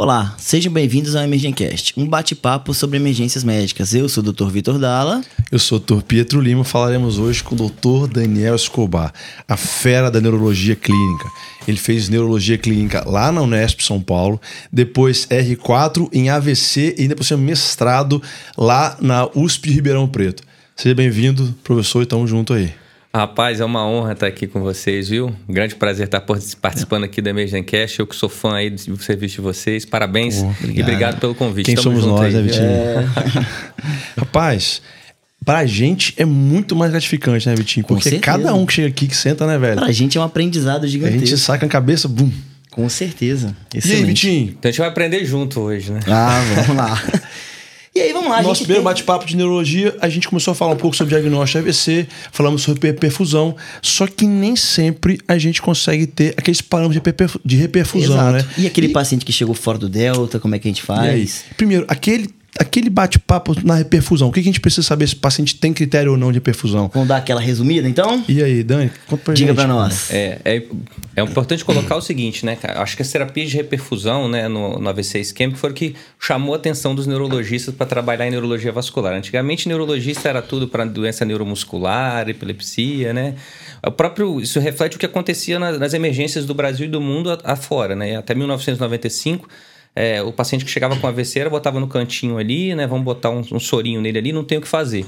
Olá, sejam bem-vindos ao Emergencast, um bate-papo sobre emergências médicas. Eu sou o Dr. Vitor Dalla. Eu sou o Dr. Pietro Lima. Falaremos hoje com o Dr. Daniel Escobar, a fera da neurologia clínica. Ele fez neurologia clínica lá na Unesp São Paulo, depois R4 em AVC e depois mestrado lá na USP Ribeirão Preto. Seja bem-vindo, professor, e tamo junto aí. Rapaz, é uma honra estar aqui com vocês, viu? Um grande prazer estar participando aqui da Emergencast. Eu que sou fã aí do serviço de vocês. Parabéns oh, e obrigado pelo convite. Quem Tamo somos nós, aí. né, Vitinho? É... Rapaz, pra gente é muito mais gratificante, né, Vitinho? Porque cada um que chega aqui, que senta, né, velho? Pra gente é um aprendizado gigantesco. A gente saca a cabeça, bum. Com certeza. Excelente. E aí, Vitinho? Então a gente vai aprender junto hoje, né? Ah, vamos lá. E aí, vamos lá. Nosso primeiro tem... bate-papo de neurologia, a gente começou a falar um pouco sobre diagnóstico de AVC, falamos sobre perfusão, só que nem sempre a gente consegue ter aqueles parâmetros de reperfusão, Exato. né? E aquele e... paciente que chegou fora do delta, como é que a gente faz? Primeiro, aquele aquele bate-papo na reperfusão, o que a gente precisa saber se o paciente tem critério ou não de reperfusão? Vamos dar aquela resumida, então? E aí, Dani, conta pra Diga gente. Diga pra nós. É, é, é importante colocar o seguinte, né, cara? Acho que as terapias de reperfusão, né, no, no AVC isquêmico foram que chamou a atenção dos neurologistas para trabalhar em neurologia vascular. Antigamente, neurologista era tudo para doença neuromuscular, epilepsia, né? O próprio, isso reflete o que acontecia nas, nas emergências do Brasil e do mundo afora, né? Até 1995 é, o paciente que chegava com AVC era botava no cantinho ali, né? Vamos botar um, um sorinho nele ali, não tem o que fazer.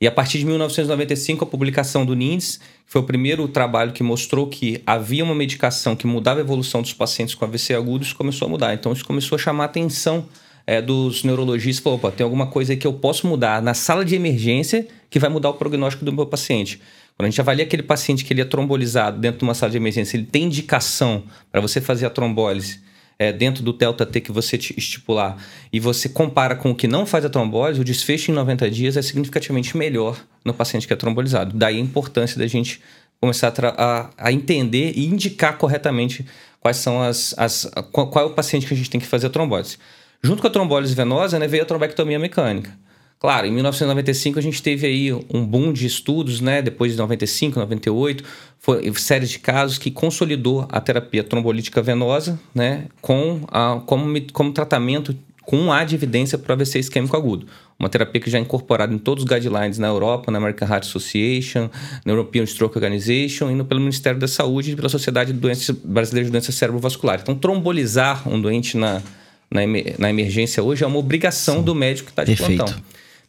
E a partir de 1995, a publicação do NINDS, que foi o primeiro trabalho que mostrou que havia uma medicação que mudava a evolução dos pacientes com AVC agudos, começou a mudar. Então, isso começou a chamar a atenção é, dos neurologistas. Falou, opa, tem alguma coisa aí que eu posso mudar na sala de emergência que vai mudar o prognóstico do meu paciente. Quando a gente avalia aquele paciente que ele é trombolizado dentro de uma sala de emergência, ele tem indicação para você fazer a trombólise é, dentro do delta T que você estipular e você compara com o que não faz a trombose, o desfecho em 90 dias é significativamente melhor no paciente que é trombolizado. Daí a importância da gente começar a, a, a entender e indicar corretamente quais são as, as qual, é o paciente que a gente tem que fazer a trombose. Junto com a trombólise venosa, né, veio a trombectomia mecânica. Claro, em 1995 a gente teve aí um boom de estudos, né? Depois de 95, 98, foi séries de casos que consolidou a terapia trombolítica venosa, né? Com a, como, como tratamento com um A de evidência para o AVC isquêmico agudo. Uma terapia que já é incorporada em todos os guidelines na Europa, na American Heart Association, na European Stroke Organization e pelo Ministério da Saúde e pela Sociedade de Doenças, Brasileira de Doença Cerebrovascular. Então, trombolizar um doente na, na, na emergência hoje é uma obrigação Sim. do médico que está de Perfeito. plantão.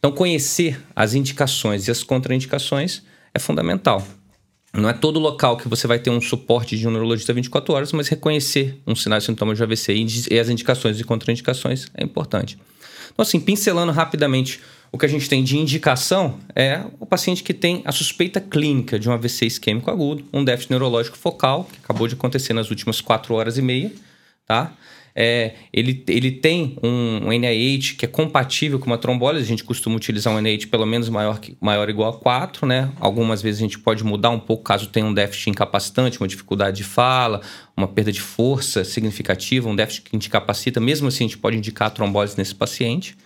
Então, conhecer as indicações e as contraindicações é fundamental. Não é todo local que você vai ter um suporte de um neurologista 24 horas, mas reconhecer um sinal e sintomas de AVC e as indicações e contraindicações é importante. Então, assim, pincelando rapidamente o que a gente tem de indicação é o paciente que tem a suspeita clínica de um AVC isquêmico agudo, um déficit neurológico focal, que acabou de acontecer nas últimas 4 horas e meia, tá? É, ele, ele tem um, um NIH que é compatível com uma trombólise. A gente costuma utilizar um NIH pelo menos maior, maior ou igual a 4, né? Algumas vezes a gente pode mudar um pouco caso tenha um déficit incapacitante, uma dificuldade de fala, uma perda de força significativa, um déficit que incapacita. Mesmo assim, a gente pode indicar a trombólise nesse paciente.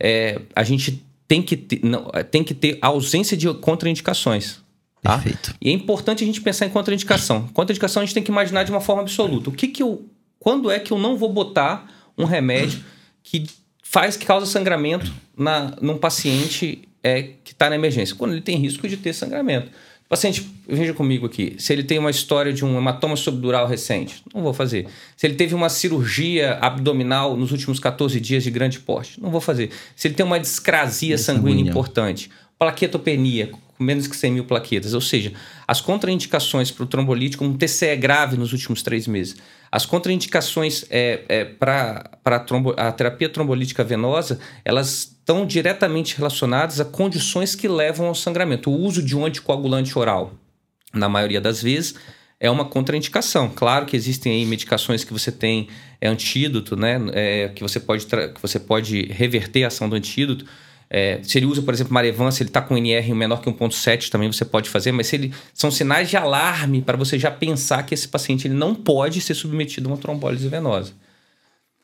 É, a gente tem que, ter, não, tem que ter ausência de contraindicações. Tá? Perfeito. E é importante a gente pensar em contraindicação. Contraindicação a gente tem que imaginar de uma forma absoluta. O que, que eu quando é que eu não vou botar um remédio que faz que causa sangramento na, num paciente é, que está na emergência? Quando ele tem risco de ter sangramento. O paciente, veja comigo aqui, se ele tem uma história de um hematoma subdural recente, não vou fazer. Se ele teve uma cirurgia abdominal nos últimos 14 dias de grande porte, não vou fazer. Se ele tem uma discrasia sanguínea, sanguínea importante, plaquetopenia, com menos que 100 mil plaquetas, ou seja, as contraindicações para o trombolítico, um TCE grave nos últimos três meses, as contraindicações é, é, para a, a terapia trombolítica venosa, elas estão diretamente relacionadas a condições que levam ao sangramento. O uso de um anticoagulante oral, na maioria das vezes, é uma contraindicação. Claro que existem aí medicações que você tem é antídoto, né? É, que, você pode que você pode reverter a ação do antídoto. É, se ele usa, por exemplo, Marevan, se ele está com NR menor que 1.7, também você pode fazer, mas se ele são sinais de alarme para você já pensar que esse paciente ele não pode ser submetido a uma trombólise venosa.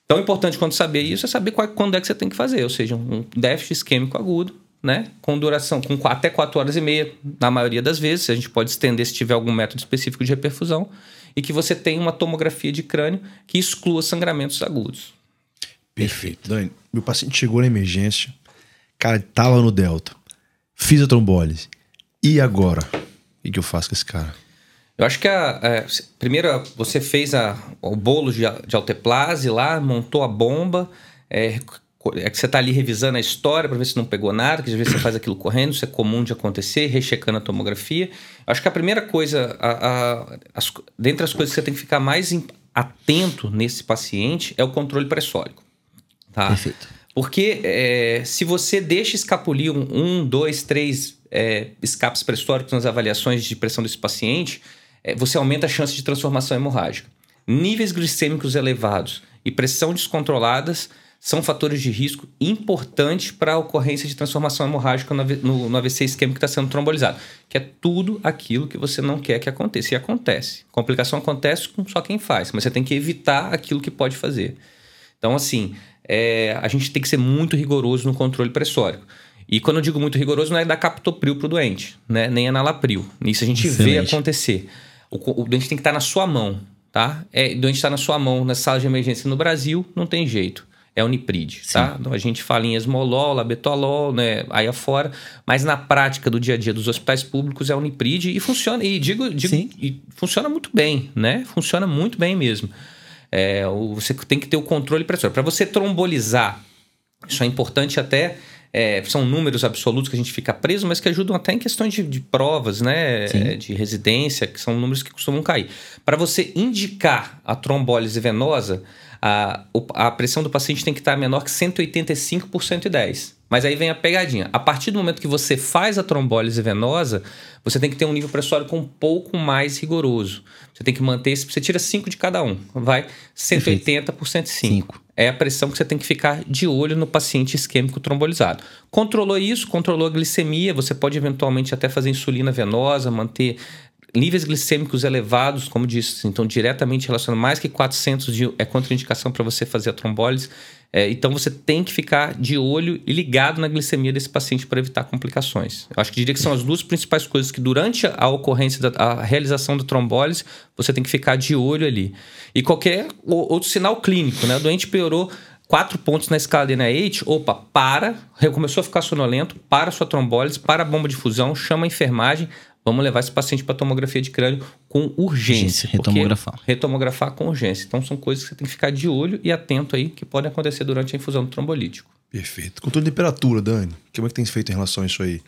Tão importante quanto saber isso é saber qual, quando é que você tem que fazer, ou seja, um déficit isquêmico agudo, né, com duração com até 4 horas e meia, na maioria das vezes, a gente pode estender se tiver algum método específico de reperfusão, e que você tenha uma tomografia de crânio que exclua sangramentos agudos. Perfeito. Dani, meu paciente chegou na emergência, cara, tava no Delta, fiz a trombólise. E agora? O que, eu faço com esse cara? Eu acho que a, a primeiro você fez a, o bolo de, de alteplase lá, montou a bomba, é, é que você está ali revisando a história para ver se não pegou nada, que às vezes você faz aquilo correndo, isso é comum de acontecer, rechecando a tomografia. Eu acho que a primeira coisa, a, a, as, dentre as coisas que você tem que ficar mais atento nesse paciente é o controle pressórico. Tá? Perfeito. Porque é, se você deixa escapulir um, um dois, três é, escapes pressóricos nas avaliações de pressão desse paciente, é, você aumenta a chance de transformação hemorrágica. Níveis glicêmicos elevados e pressão descontroladas são fatores de risco importantes para a ocorrência de transformação hemorrágica no, no, AVC isquêmico que está sendo trombolizado, que é tudo aquilo que você não quer que aconteça. E acontece. Complicação acontece com só quem faz, mas você tem que evitar aquilo que pode fazer. Então, assim, é, a gente tem que ser muito rigoroso no controle pressórico. E quando eu digo muito rigoroso, não é dar captopril para o doente, né? nem analapril. Isso a gente Excelente. vê acontecer. O, o doente tem que estar na sua mão, tá? É, o doente está na sua mão na sala de emergência no Brasil, não tem jeito. É Unipride, tá? Então a gente fala em esmolol, labetolol, né? Aí afora, mas na prática do dia a dia dos hospitais públicos é Unipride e funciona, e digo, digo e funciona muito bem, né? Funciona muito bem mesmo. É, você tem que ter o controle pressório. Para você trombolizar, isso é importante até é, são números absolutos que a gente fica preso, mas que ajudam até em questões de, de provas, né? Sim. De residência, que são números que costumam cair. Para você indicar a trombólise venosa, a, a pressão do paciente tem que estar menor que 185 por 110. Mas aí vem a pegadinha. A partir do momento que você faz a trombólise venosa, você tem que ter um nível pressórico um pouco mais rigoroso. Você tem que manter, você tira 5 de cada um, vai 180 Perfeito. por 105. É a pressão que você tem que ficar de olho no paciente isquêmico trombolizado. Controlou isso, controlou a glicemia, você pode eventualmente até fazer insulina venosa, manter níveis glicêmicos elevados, como disse, então diretamente relacionado mais que 400 de, é contraindicação para você fazer a trombólise. É, então você tem que ficar de olho e ligado na glicemia desse paciente para evitar complicações. Eu acho que diria que são as duas principais coisas que durante a ocorrência da a realização da trombólise você tem que ficar de olho ali. E qualquer outro sinal clínico, né? O doente piorou quatro pontos na escala NIH, opa, para, começou a ficar sonolento, para sua trombólise, para a bomba de fusão, chama a enfermagem, vamos levar esse paciente para tomografia de crânio com urgência. retomografar. Retomografar com urgência. Então, são coisas que você tem que ficar de olho e atento aí que podem acontecer durante a infusão do trombolítico. Perfeito. Controle de temperatura, Dani. Como é que tem feito em relação a isso aí?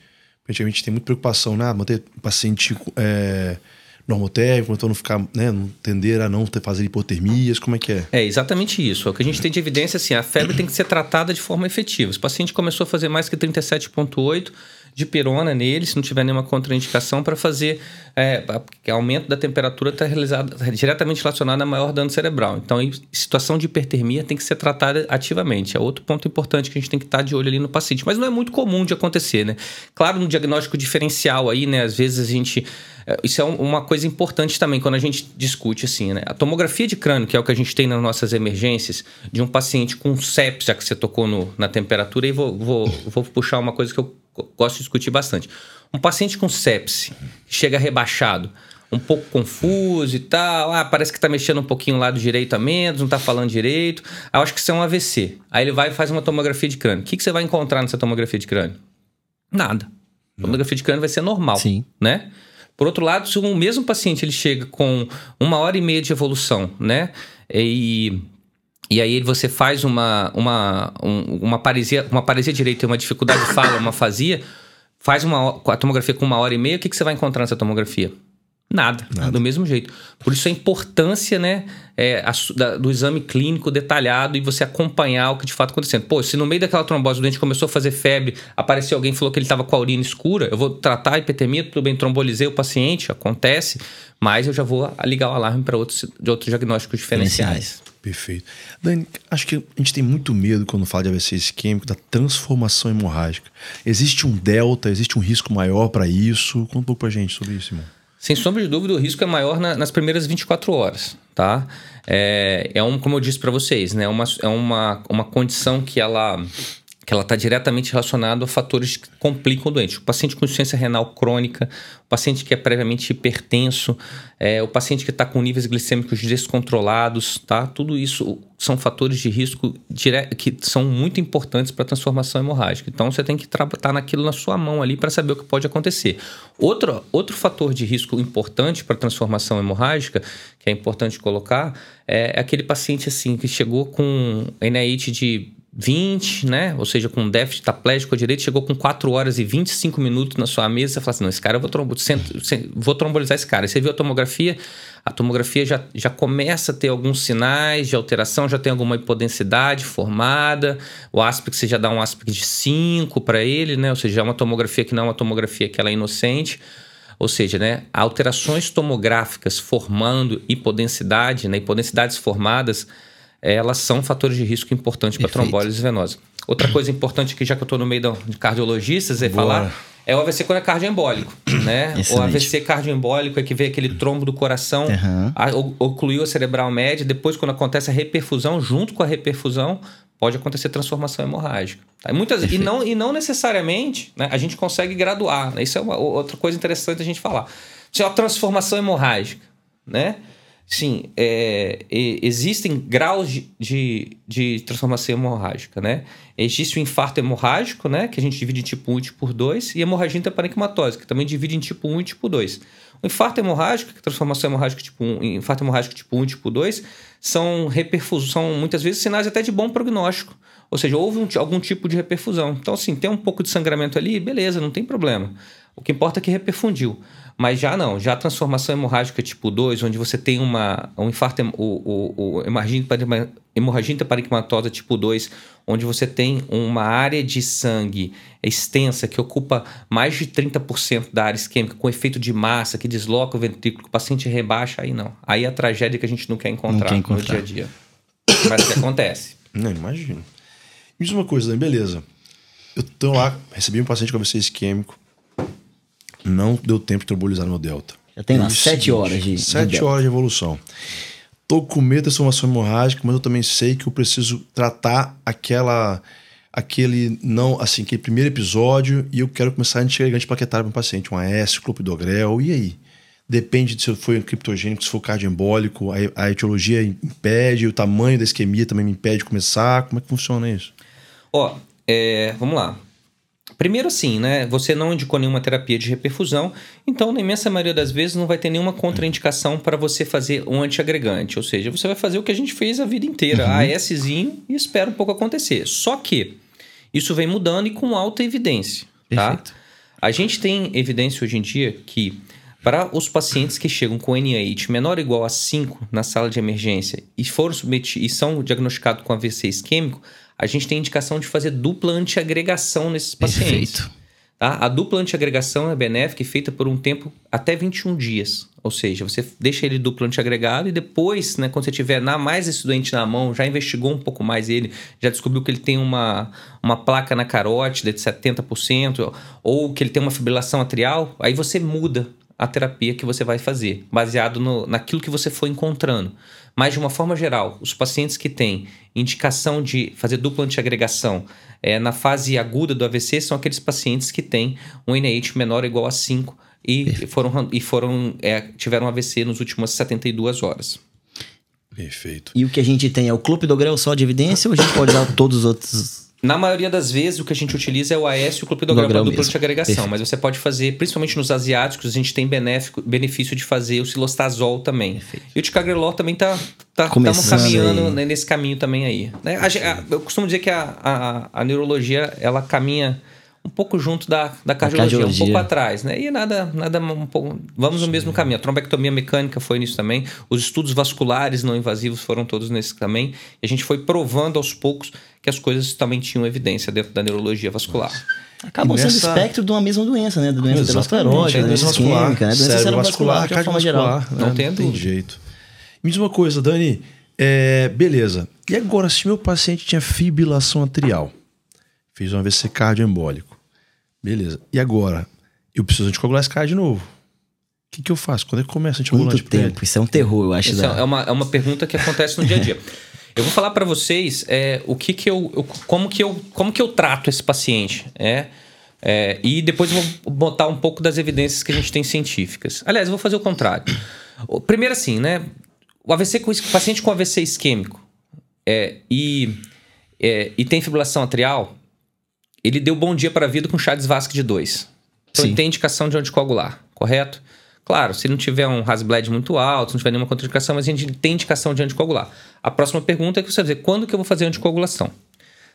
Porque a gente tem muita preocupação, né? Manter o paciente é, normotérmico, então não ficar, né? Não tender a não fazer hipotermias, como é que é? É exatamente isso. O que a gente tem de evidência assim, a febre tem que ser tratada de forma efetiva. Se o paciente começou a fazer mais que 37,8 de pirona nele, se não tiver nenhuma contraindicação, para fazer. É, aumento da temperatura está tá diretamente relacionado a maior dano cerebral. Então, situação de hipertermia tem que ser tratada ativamente. É outro ponto importante que a gente tem que estar tá de olho ali no paciente. Mas não é muito comum de acontecer, né? Claro, no diagnóstico diferencial aí, né? Às vezes a gente. É, isso é uma coisa importante também quando a gente discute assim, né? A tomografia de crânio, que é o que a gente tem nas nossas emergências, de um paciente com sepsis, já que você tocou no, na temperatura, e vou, vou, vou puxar uma coisa que eu gosto de discutir bastante. Um paciente com sepse chega rebaixado, um pouco confuso e tal, ah, parece que está mexendo um pouquinho o lado direito a menos, não está falando direito. Eu acho que isso é um AVC. Aí ele vai e faz uma tomografia de crânio. O que, que você vai encontrar nessa tomografia de crânio? Nada. A tomografia de crânio vai ser normal, Sim. né? Por outro lado, se o mesmo paciente ele chega com uma hora e meia de evolução, né? E e aí você faz uma, uma, um, uma, paresia, uma paresia direita, uma dificuldade de fala, uma fazia, faz uma, a tomografia com uma hora e meia, o que, que você vai encontrar nessa tomografia? Nada, Nada, do mesmo jeito. Por isso a importância né, é, a, da, do exame clínico detalhado e você acompanhar o que de fato está acontecendo. Pô, se no meio daquela trombose o doente começou a fazer febre, apareceu alguém e falou que ele estava com a urina escura, eu vou tratar a tudo bem, trombolizei o paciente, acontece, mas eu já vou ligar o alarme para outros, de outros diagnósticos diferenciais. Perfeito. Dani, acho que a gente tem muito medo quando fala de AVC isquêmico da transformação hemorrágica. Existe um delta, existe um risco maior para isso? Conta um pouco para gente sobre isso, irmão. Sem sombra de dúvida, o risco é maior na, nas primeiras 24 horas, tá? É, é um, como eu disse para vocês, né? Uma, é uma, uma condição que ela que ela está diretamente relacionada a fatores que complicam o doente. O paciente com insuficiência renal crônica, o paciente que é previamente hipertenso, é, o paciente que está com níveis glicêmicos descontrolados, tá? Tudo isso são fatores de risco que são muito importantes para a transformação hemorrágica. Então você tem que estar tá naquilo na sua mão ali para saber o que pode acontecer. Outro, outro fator de risco importante para a transformação hemorrágica, que é importante colocar, é aquele paciente assim que chegou com NIH de 20, né? Ou seja, com déficit taplégico à direita, chegou com 4 horas e 25 minutos na sua mesa. Você fala assim: não, esse cara eu vou, trombo, vou trombolizar esse cara. Você viu a tomografia, a tomografia já, já começa a ter alguns sinais de alteração, já tem alguma hipodensidade formada. O aspect, você já dá um aspect de 5 para ele, né? Ou seja, é uma tomografia que não é uma tomografia que ela é inocente. Ou seja, né, alterações tomográficas formando hipodensidade, né, hipodensidades formadas elas são fatores de risco importantes para trombólise venosa. Outra coisa importante que já que eu estou no meio de cardiologistas é Boa. falar é o AVC quando é cardioembólico, né? Excelente. O AVC cardioembólico é que vê aquele trombo do coração, uhum. ocluiu a cerebral média, depois quando acontece a reperfusão, junto com a reperfusão, pode acontecer transformação hemorrágica. Tá? Muitas, e, não, e não necessariamente né, a gente consegue graduar. Né? Isso é uma, outra coisa interessante a gente falar. Se é uma transformação hemorrágica, né? Sim, é, existem graus de, de, de, transformação hemorrágica, né? Existe o infarto hemorrágico, né? Que a gente divide em tipo 1 e tipo 2, e hemorragia intraparenquimatose, que também divide em tipo 1 e tipo 2. O infarto hemorrágico, que é transformação hemorrágica tipo 1, infarto hemorrágico tipo 1 e tipo 2, são reperfusões, são muitas vezes sinais até de bom prognóstico. Ou seja, houve um, algum tipo de reperfusão. Então, assim, tem um pouco de sangramento ali, beleza, não tem problema. O que importa é que reperfundiu. Mas já não, já a transformação hemorrágica tipo 2, onde você tem uma, um infarto, o, o, o hemorragia intraparenquimatosa tipo 2, onde você tem uma área de sangue extensa que ocupa mais de 30% da área isquêmica, com efeito de massa, que desloca o ventrículo, o paciente rebaixa, aí não. Aí é a tragédia que a gente não quer encontrar, não quer encontrar. no dia a dia. Mas que acontece. Não, imagino. Me diz uma coisa, Dani, beleza. Eu tô lá, recebi um paciente com AVC isquêmico, não deu tempo de trombolizar no delta. Já tem lá sete horas de Sete de horas de evolução. Tô com medo da transformação hemorrágica, mas eu também sei que eu preciso tratar aquela aquele não assim aquele primeiro episódio e eu quero começar a antiagregante plaquetário para um paciente, um AS, clopidogrel, e aí? Depende de se foi um criptogênico, se for cardioembólico, a, a etiologia impede, o tamanho da isquemia também me impede de começar. Como é que funciona isso? Ó, é, vamos lá. Primeiro assim, né? Você não indicou nenhuma terapia de reperfusão, então na imensa maioria das vezes não vai ter nenhuma contraindicação para você fazer um antiagregante. Ou seja, você vai fazer o que a gente fez a vida inteira, uhum. ASzinho, e espera um pouco acontecer. Só que isso vem mudando e com alta evidência, tá? Perfeito. A gente tem evidência hoje em dia que para os pacientes que chegam com NIH menor ou igual a 5 na sala de emergência e foram submetidos e são diagnosticados com AVC isquêmico, a gente tem indicação de fazer dupla antiagregação nesses pacientes. Perfeito. Tá? A dupla antiagregação é benéfica e feita por um tempo até 21 dias. Ou seja, você deixa ele duplo antiagregado e depois, né, quando você tiver na, mais esse doente na mão, já investigou um pouco mais ele, já descobriu que ele tem uma, uma placa na carótida de 70%, ou que ele tem uma fibrilação atrial, aí você muda a terapia que você vai fazer, baseado no, naquilo que você foi encontrando. Mas, de uma forma geral, os pacientes que têm indicação de fazer dupla antiagregação é, na fase aguda do AVC são aqueles pacientes que têm um NIH menor ou igual a 5 e foram, e foram é, tiveram AVC nos últimas 72 horas. Perfeito. E o que a gente tem é o clopidogrel só de evidência ou a gente pode usar todos os outros na maioria das vezes, o que a gente utiliza é o AS e o clopidograma duplo de agregação. Perfeito. Mas você pode fazer, principalmente nos asiáticos, a gente tem benéfico, benefício de fazer o silostazol também. Perfeito. E o ticagrelol também tá, tá caminhando né, nesse caminho também aí. Né? A, a, eu costumo dizer que a, a, a neurologia, ela caminha um pouco junto da, da cardiologia, cardiologia, um pouco atrás, né? E nada, nada um pouco, vamos Sim. no mesmo caminho. A trombectomia mecânica foi nisso também. Os estudos vasculares não invasivos foram todos nesse também. E a gente foi provando aos poucos que as coisas também tinham evidência dentro da neurologia vascular. Nossa. Acabam nessa... sendo espectro de uma mesma doença, né? Da doença aterosclerótica, é, doença vascular, né? Doença cerebrovascular, de uma forma geral. Né? Não tem, tem jeito. Me diz uma coisa, Dani. É, beleza. E agora, se meu paciente tinha fibrilação atrial, fez um AVC cardioembólico, Beleza. E agora? Eu preciso anticoagular esse cara de novo. O que, que eu faço? Quando é que começa a anticoagular Muito tempo. Isso é um terror, eu acho. Isso da... é, uma, é uma pergunta que acontece no dia a dia. Eu vou falar para vocês é, o que que eu, eu, como que eu, como que eu trato esse paciente, é, é, e depois eu vou botar um pouco das evidências que a gente tem científicas. Aliás, eu vou fazer o contrário. Primeiro assim, né? O AVC com paciente com AVC isquêmico é, e, é, e tem fibrilação atrial, ele deu bom dia para a vida com de Vasque de 2. Então Sim. ele tem indicação de anticoagular, correto? Claro, se não tiver um Hasbled muito alto, se não tiver nenhuma contraindicação, mas a gente tem indicação de anticoagular. A próxima pergunta é que você vai dizer, quando que eu vou fazer anticoagulação?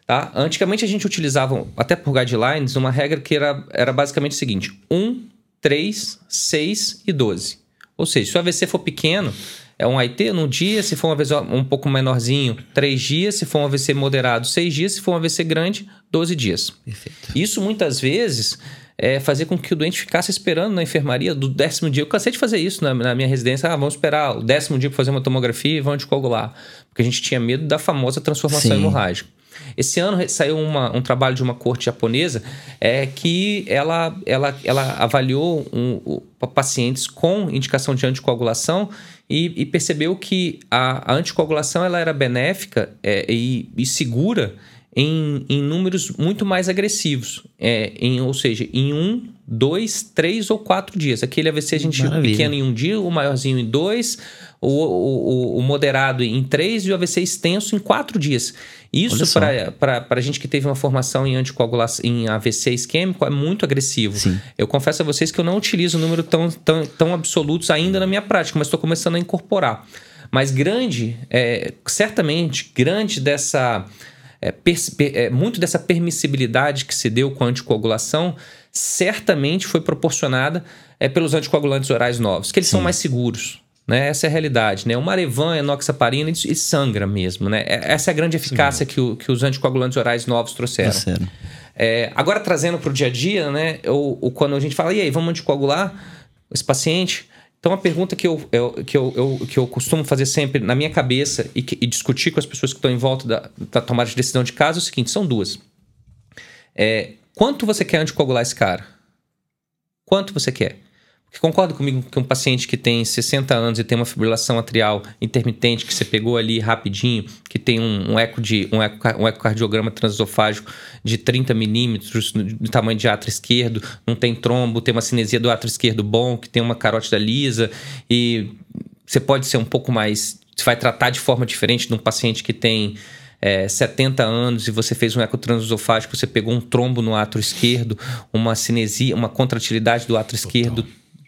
Tá? Antigamente a gente utilizava, até por guidelines, uma regra que era, era basicamente o seguinte: 1, 3, 6 e 12. Ou seja, se o AVC for pequeno, é um AIT num dia, se for um AVC um pouco menorzinho, 3 dias, se for um AVC moderado, 6 dias, se for um AVC grande, 12 dias. Perfeito. Isso muitas vezes é, fazer com que o doente ficasse esperando na enfermaria do décimo dia. Eu cansei de fazer isso na, na minha residência. Ah, vamos esperar o décimo dia para fazer uma tomografia e vamos anticoagular. Porque a gente tinha medo da famosa transformação Sim. hemorrágica. Esse ano saiu uma, um trabalho de uma corte japonesa é, que ela, ela, ela avaliou um, um, pacientes com indicação de anticoagulação e, e percebeu que a, a, anticoagulação ela era benéfica é, e, e segura em, em números muito mais agressivos. É, em, ou seja, em um, dois, três ou quatro dias. Aquele AVC a gente Maravilha. pequeno em um dia, o maiorzinho em dois, o, o, o moderado em três e o AVC extenso em quatro dias. Isso para a gente que teve uma formação em anticoagulação, em AVC isquêmico, é muito agressivo. Sim. Eu confesso a vocês que eu não utilizo um número tão, tão, tão absolutos ainda na minha prática, mas estou começando a incorporar. Mas grande, é, certamente, grande dessa é, é, muito dessa permissibilidade que se deu com a anticoagulação certamente foi proporcionada é, pelos anticoagulantes orais novos, que eles Sim. são mais seguros. Né? Essa é a realidade. Né? O Marevan, a enoxaparina, e sangra mesmo. Né? É, essa é a grande eficácia que, o, que, os anticoagulantes orais novos trouxeram. É, agora, trazendo para o dia a dia, né? ou, ou quando a gente fala, e aí, vamos anticoagular esse paciente? Então, a pergunta que eu, eu, que eu, eu, que eu costumo fazer sempre na minha cabeça e, que, e discutir com as pessoas que estão em volta da, da, tomada de decisão de caso é o seguinte: são duas. É, quanto você quer anticoagular esse cara? Quanto você quer? Porque concorda comigo que um paciente que tem 60 anos e tem uma fibrilação atrial intermitente, que você pegou ali rapidinho, que tem um, um eco de um, eco, um ecocardiograma transesofágico de 30 milímetros do tamanho de átrio esquerdo, não tem trombo, tem uma cinesia do átrio esquerdo bom, que tem uma carótida lisa, e você pode ser um pouco mais. Você vai tratar de forma diferente de um paciente que tem é, 70 anos e você fez um ecotransesofágico, você pegou um trombo no átrio esquerdo, uma cinesia, uma contratilidade do átrio esquerdo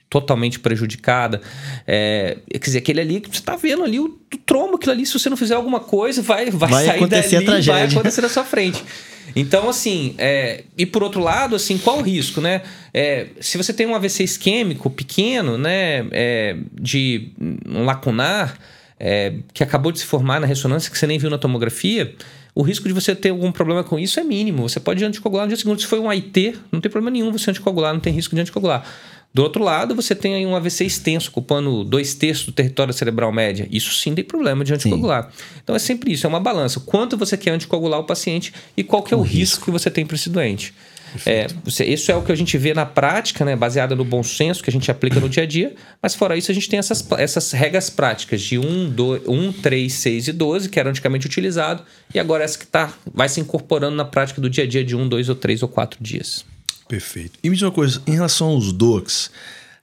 totalmente prejudicada. É, quer dizer, aquele ali que você está vendo ali, o, trombo, aquilo ali, se você não fizer alguma coisa, vai, vai, vai sair acontecer dali, vai acontecer na sua frente. Então, assim, é, e por outro lado, assim, qual o risco, né? É, se você tem um AVC isquêmico pequeno, né, é, de um lacunar, é, que acabou de se formar na ressonância, que você nem viu na tomografia, o risco de você ter algum problema com isso é mínimo. Você pode anticoagular no dia seguinte. Se foi um AIT, não tem problema nenhum você anticoagular, não tem risco de anticoagular. Do outro lado, você tem aí um AVC extenso, ocupando dois terços do território cerebral média. Isso sim tem problema de anticoagular. Sim. Então é sempre isso, é uma balança. Quanto você quer anticoagular o paciente e qual que é o, o risco. risco que você tem para esse doente. É, isso é o que a gente vê na prática, né, baseada no bom senso que a gente aplica no dia a dia, mas fora isso a gente tem essas, essas regras práticas de 1, 2, 1, 3, 6 e 12, que era antigamente utilizado, e agora essa que tá, vai se incorporando na prática do dia a dia de 1, 2 ou 3 ou 4 dias. Perfeito. E me diz uma coisa, em relação aos docs,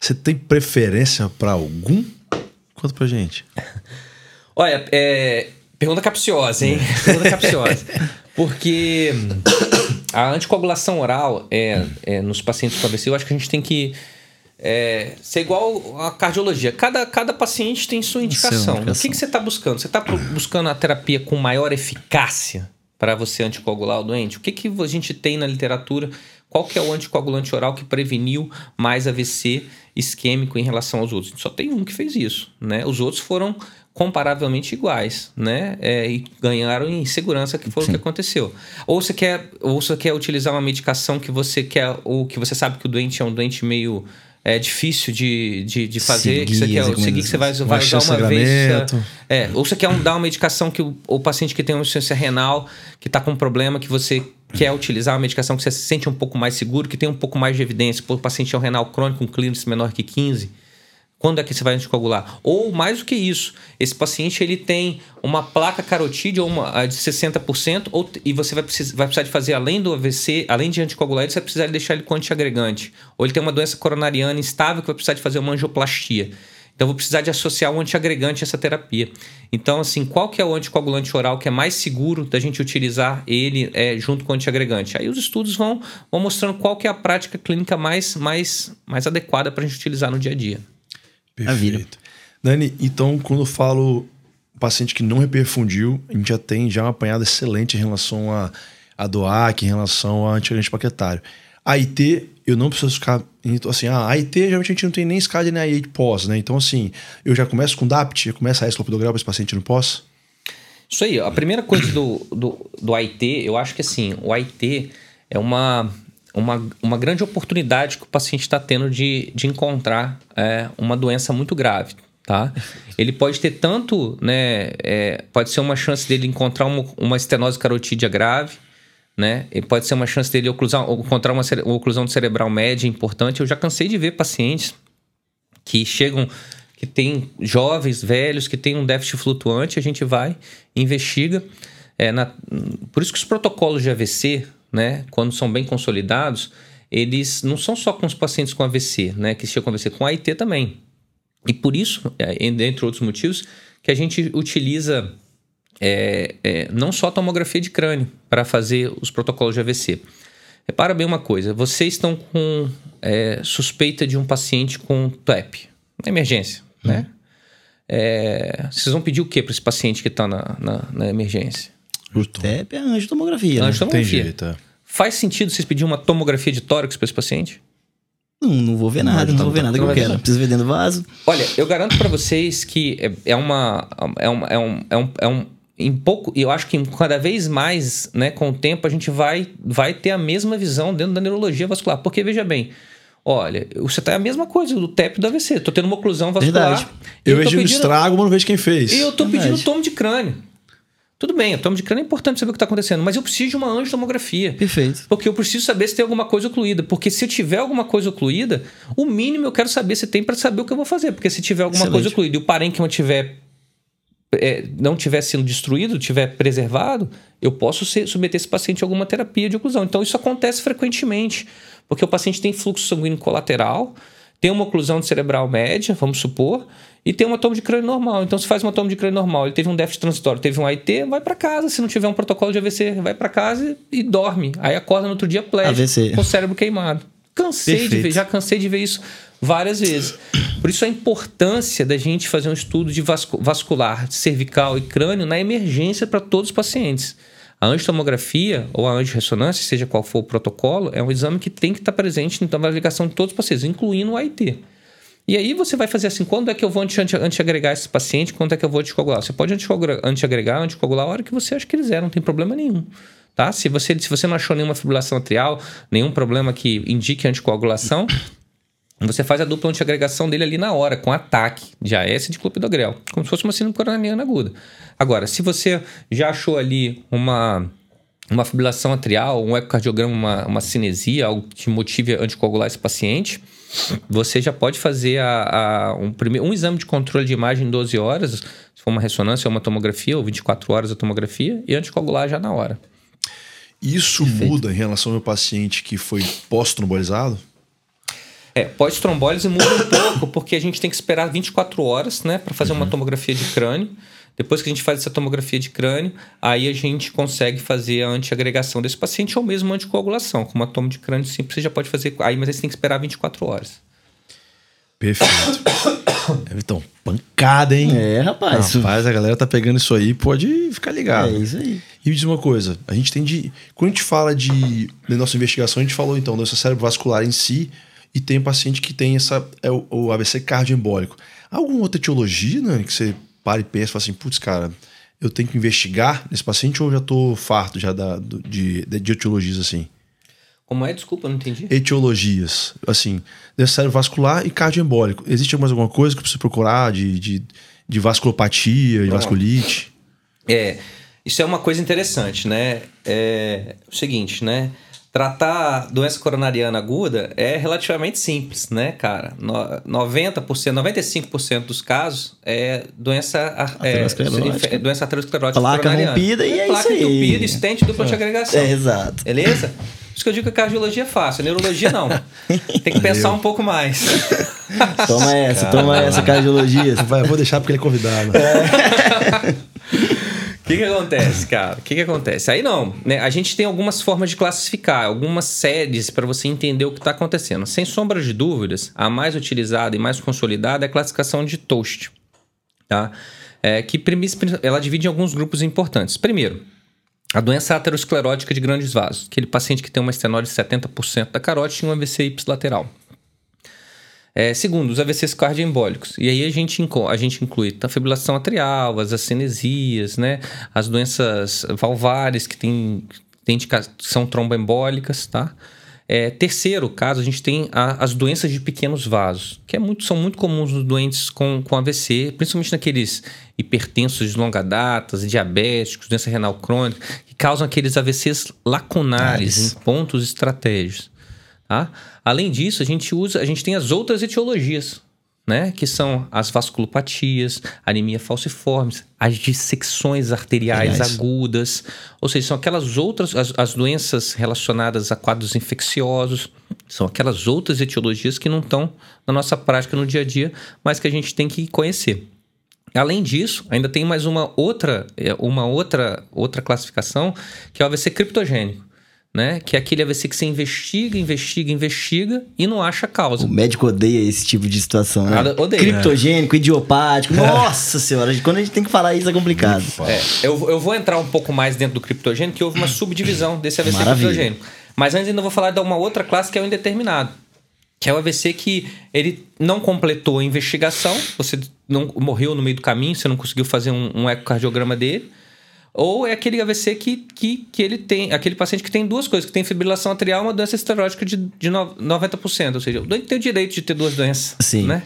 você tem preferência para algum? Conta pra gente. Olha, é... pergunta capciosa, hein? É. Pergunta capciosa. Porque a anticoagulação oral é, é, nos pacientes com AVC, eu acho que a gente tem que é, ser igual a cardiologia. Cada, cada paciente tem sua indicação. O que, que você está buscando? Você está buscando a terapia com maior eficácia para você anticoagular o doente? O que, que a gente tem na literatura qual que é o anticoagulante oral que preveniu mais AVC isquêmico em relação aos outros? Só tem um que fez isso, né? Os outros foram comparavelmente iguais, né? É, e ganharam em segurança que foi Sim. o que aconteceu. Ou você quer, ou você quer utilizar uma medicação que você quer, ou que você sabe que o doente é um doente meio é difícil de, de, de fazer, seguir, que você quer seguir, que você vai, vai usar uma vez. É, ou você quer um, dar uma medicação que o, o paciente que tem uma insuficiência renal, que está com um problema, que você quer utilizar uma medicação que você se sente um pouco mais seguro, que tem um pouco mais de evidência. O paciente é um renal crônico, um clínico menor que 15. Quando é que você vai anticoagular? Ou mais do que isso, esse paciente ele tem uma placa carotídea uma, de 60%, ou, e você vai precisar, vai precisar de fazer além do AVC, além de anticoagular, você vai precisar deixar ele com antiagregante. Ou ele tem uma doença coronariana instável que vai precisar de fazer uma angioplastia. Então, vou precisar de associar um antiagregante a essa terapia. Então, assim, qual que é o anticoagulante oral que é mais seguro da gente utilizar ele é, junto com o antiagregante? Aí os estudos vão, vão mostrando qual que é a prática clínica mais, mais, mais adequada para a gente utilizar no dia a dia. Perfeito. Dani, então, quando eu falo paciente que não reperfundiu, a gente já tem já uma apanhada excelente em relação a, a DOAC, em relação a antiagregante paquetário. A IT, eu não preciso ficar. Assim, a IT, geralmente a gente não tem nem SCAD nem AI pós, né? Então, assim, eu já começo com DAPT, já começo a esclopidograma para esse paciente no pós? Isso aí, a primeira coisa do, do, do AIT, eu acho que assim, o AIT é uma, uma, uma grande oportunidade que o paciente está tendo de, de encontrar é, uma doença muito grave. Tá? Ele pode ter tanto, né? É, pode ser uma chance dele encontrar uma, uma estenose carotídea grave, né? E pode ser uma chance dele encontrar uma oclusão cerebral média importante. Eu já cansei de ver pacientes que chegam, que tem jovens, velhos, que têm um déficit flutuante, a gente vai, investiga. É, na, por isso que os protocolos de AVC, né, quando são bem consolidados, eles não são só com os pacientes com AVC, né, que chegam com AVC, com AIT também. E por isso, é, entre outros motivos, que a gente utiliza é, é, não só tomografia de crânio para fazer os protocolos de AVC. Repara bem uma coisa: vocês estão com é, suspeita de um paciente com TEP, na emergência, hum. né? É, vocês vão pedir o que para esse paciente que está na, na, na, emergência? O TEP é angiotomografia. Né? Angiotomografia. Jeito, é. Faz sentido vocês pedirem uma tomografia de tórax para esse paciente? Não, não vou ver nada, não, não vou ver nada que eu quero. Preciso ver dentro do vaso. Olha, eu garanto para vocês que é, é, uma, é, uma, é, um, é, um, é um em pouco, eu acho que cada vez mais, né, com o tempo, a gente vai, vai ter a mesma visão dentro da neurologia vascular. Porque, veja bem, olha, você tá a mesma coisa do TEP do AVC. Tô tendo uma oclusão vascular. Verdade. Eu, vejo pedindo, estrago, mas não vejo quem fez. E eu tô Verdade. pedindo tomo de crânio. Tudo bem, o tomo de crânio é importante saber o que está acontecendo, mas eu preciso de uma angiotomografia. Perfeito. Porque eu preciso saber se tem alguma coisa ocluída. Porque se eu tiver alguma coisa ocluída, o mínimo eu quero saber se tem para saber o que eu vou fazer. Porque se tiver alguma Excelente. coisa ocluída e o parênquima tiver é, não tiver sendo destruído, tiver preservado, eu posso ser, submeter esse paciente a alguma terapia de oclusão. Então, isso acontece frequentemente, porque o paciente tem fluxo sanguíneo colateral, tem uma oclusão cerebral média, vamos supor, e tem uma toma de crânio normal. Então, se faz uma toma de crânio normal, ele teve um déficit transitório, teve um AIT, vai para casa. Se não tiver um protocolo de AVC, vai para casa e dorme. Aí acorda no outro dia plégico, com o cérebro queimado. Cansei Perfeito. de ver, já cansei de ver isso várias vezes. Por isso a importância da gente fazer um estudo de vascular, cervical e crânio na emergência para todos os pacientes. A angiotomografia ou a angiorressonância, seja qual for o protocolo, é um exame que tem que estar presente então, na avaliação de todos os pacientes, incluindo o AIT. E aí você vai fazer assim, quando é que eu vou antiagregar esse paciente, quando é que eu vou anticoagular? Você pode antiagregar, anticoagular a hora que você acha que eram, não tem problema nenhum. Tá? Se, você, se você não achou nenhuma fibrilação atrial, nenhum problema que indique anticoagulação, você faz a dupla antiagregação dele ali na hora, com ataque de AS e de clopidogrel, como se fosse uma síndrome coronariana aguda. Agora, se você já achou ali uma, uma fibrilação atrial, um ecocardiograma, uma, uma cinesia, algo que motive a anticoagular esse paciente, você já pode fazer a, a, um, primeiro, um exame de controle de imagem em 12 horas, se for uma ressonância ou uma tomografia, ou 24 horas a tomografia, e anticoagular já na hora. Isso Perfeito. muda em relação ao meu paciente que foi pós-trombolizado? É, pós-trombólise muda um pouco, porque a gente tem que esperar 24 horas, né, para fazer uhum. uma tomografia de crânio. Depois que a gente faz essa tomografia de crânio, aí a gente consegue fazer a antiagregação desse paciente ou mesmo a anticoagulação. Com uma tomo de crânio simples, você já pode fazer. Aí, mas você tem que esperar 24 horas. Perfeito. então, pancada, hein? É, rapaz. Rapaz, a galera tá pegando isso aí, pode ficar ligado. É isso aí. E me diz uma coisa, a gente tem de. Quando a gente fala de. Na nossa investigação, a gente falou então doença cerebrovascular em si, e tem paciente que tem essa, é o, o AVC cardioembólico. Alguma outra etiologia, né, que você para e pensa e fala assim, putz, cara, eu tenho que investigar nesse paciente ou já tô farto já da, de, de, de etiologias assim? Como é? Desculpa, não entendi. Etiologias, assim, cérebro vascular e cardioembólico. Existe mais alguma coisa que precisa procurar de, de, de vasculopatia, de vasculite? É, isso é uma coisa interessante, né? É o seguinte, né? Tratar doença coronariana aguda é relativamente simples, né, cara? No- 90%, 95% dos casos é doença, é, Aterosclerótica. é doença aterosclerótica Placa coronariana. rompida e é Placa isso aí. entupida, estente, dupla de agregação. É, exato. Beleza? Por isso que eu digo que a cardiologia é fácil, a neurologia não. Tem que pensar um pouco mais. Toma essa, toma essa, cardiologia. Vai, eu vou deixar porque ele é convidado. O que, que acontece, cara? O que, que acontece? Aí não, né? A gente tem algumas formas de classificar, algumas séries para você entender o que está acontecendo. Sem sombra de dúvidas, a mais utilizada e mais consolidada é a classificação de Toast, tá? É, que ela divide em alguns grupos importantes. Primeiro, a doença aterosclerótica de grandes vasos, aquele paciente que tem uma estenose de 70% da carótida e um AVC ipsilateral. É, segundo, os AVCs cardioembólicos. E aí a gente, inco- a gente inclui a fibrilação atrial, as acenesias, né? As doenças valvares que tem, tem são tromboembólicas, tá? É, terceiro caso, a gente tem a- as doenças de pequenos vasos, que é muito, são muito comuns nos doentes com, com AVC, principalmente naqueles hipertensos de longa data, diabéticos, doença renal crônica, que causam aqueles AVCs lacunares em pontos estratégicos. Tá? Além disso, a gente usa, a gente tem as outras etiologias, né? Que são as vasculopatias, anemia falciformes, as dissecções arteriais Aliás. agudas, ou seja, são aquelas outras, as, as doenças relacionadas a quadros infecciosos, são aquelas outras etiologias que não estão na nossa prática no dia a dia, mas que a gente tem que conhecer. Além disso, ainda tem mais uma outra, é, uma outra, outra classificação, que é o AVC criptogênico, né? Que é aquele AVC que você investiga, investiga, investiga e não acha causa. O médico odeia esse tipo de situação, né? Odeia. Criptogênico, idiopático. Nossa senhora, quando a gente tem que falar isso é complicado. É, eu, eu vou entrar um pouco mais dentro do criptogênico, que houve uma subdivisão desse AVC Maravilha. criptogênico. Mas antes ainda vou falar de uma outra classe que é o indeterminado. Que é o AVC que ele não completou a investigação, você não morreu no meio do caminho, você não conseguiu fazer um, um ecocardiograma dele. Ou é aquele AVC que, que, que ele tem, aquele paciente que tem duas coisas, que tem fibrilação atrial e uma doença esterótica de, de no- 90%. Ou seja, o doente tem o direito de ter duas doenças. Sim. Né?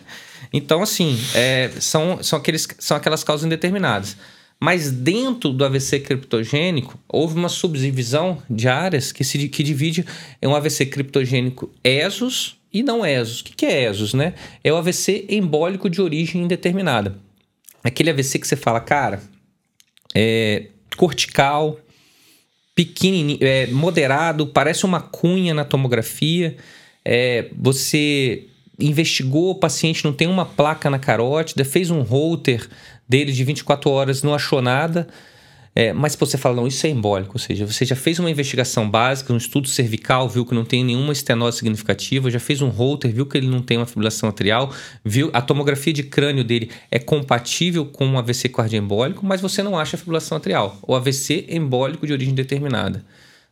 Então, assim, é, são, são, aqueles, são aquelas causas indeterminadas. Mas dentro do AVC criptogênico, houve uma subdivisão de áreas que, se, que divide em um AVC criptogênico ESOS e não ESOS. O que que é ESOS, né? É o AVC embólico de origem indeterminada. Aquele AVC que você fala, cara, é cortical, pequenininho, é, moderado, parece uma cunha na tomografia. É, você investigou, o paciente não tem uma placa na carótida, fez um holter dele de 24 horas, não achou nada. É, mas você fala, não, isso é embólico, ou seja, você já fez uma investigação básica, um estudo cervical, viu que não tem nenhuma estenose significativa, já fez um holter, viu que ele não tem uma fibrilação atrial, viu a tomografia de crânio dele é compatível com um AVC cardioembólico, mas você não acha fibrilação atrial, ou AVC embólico de origem determinada.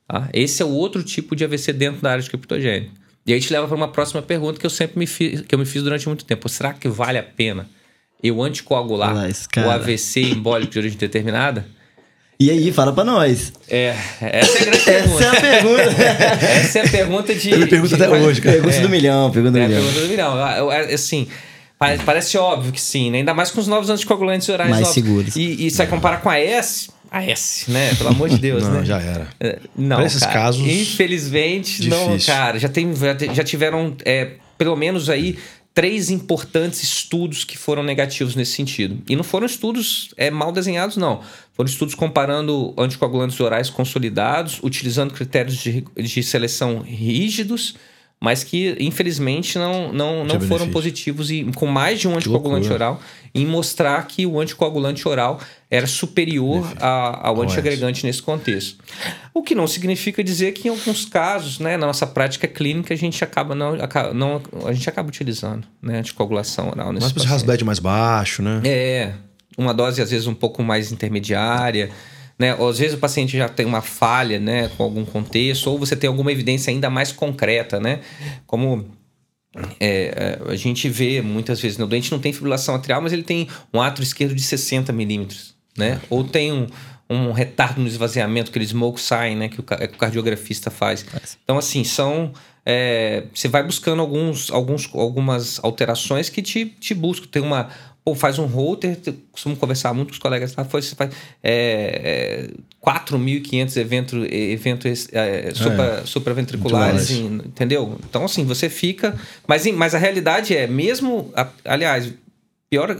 Tá? Esse é o outro tipo de AVC dentro da área de criptogênio. E aí te leva para uma próxima pergunta que eu sempre me fiz, que eu me fiz durante muito tempo. Será que vale a pena eu anticoagular Mas, o. AVC embólico de origem determinada? E aí, fala pra nós. É, essa é a grande Essa é pergunta. a pergunta. Essa é a pergunta de. Pergunta de- até hoje, cara. pergunta do milhão, pergunta É do a milhão. pergunta do milhão. Ah, eu- é, Assim, pare- parece óbvio que sim, né? Ainda mais com os novos anticoagulantes orais Mais novos. seguros. E, e você vai comparar com a S? A S, né? Pelo amor de Deus, Não, né? já era. É, Não, Pra esses cara, casos, Infelizmente, não, difícil. cara. Já, tem, já te- já tiveram, é, pelo menos aí, três importantes estudos que foram negativos nesse sentido. E não foram estudos é, mal desenhados, não. Foram estudos comparando anticoagulantes orais consolidados, utilizando critérios de, de seleção rígidos, mas que, infelizmente, não, não, não foram benefício. positivos e com mais de um anticoagulante oral, em mostrar que o anticoagulante oral era superior a- ao antiagregante nesse contexto. O que não significa dizer que em alguns casos, né, na nossa prática clínica, a gente acaba não, não a gente acaba utilizando, né, anticoagulação oral nesse Mas paciente. rasbed mais baixo, né? É, uma dose às vezes um pouco mais intermediária, né? Ou às vezes o paciente já tem uma falha, né, com algum contexto, ou você tem alguma evidência ainda mais concreta, né? Como é, é, a gente vê muitas vezes, né, o doente não tem fibrilação atrial, mas ele tem um átrio esquerdo de 60 milímetros, né? Ou tem um, um retardo no esvaziamento, aquele smoke sign, né, que o, ca- que o cardiografista faz. Então, assim, são é, você vai buscando alguns, alguns, algumas alterações que te, te buscam. Tem uma. Pô, faz um router, costumo conversar muito com os colegas lá, foi, você faz é, é, 4.500 eventos, eventos é, supra, É. supraventriculares, em- entendeu? Então, assim, você fica. Mas, mas a realidade é, mesmo. aliás, piora,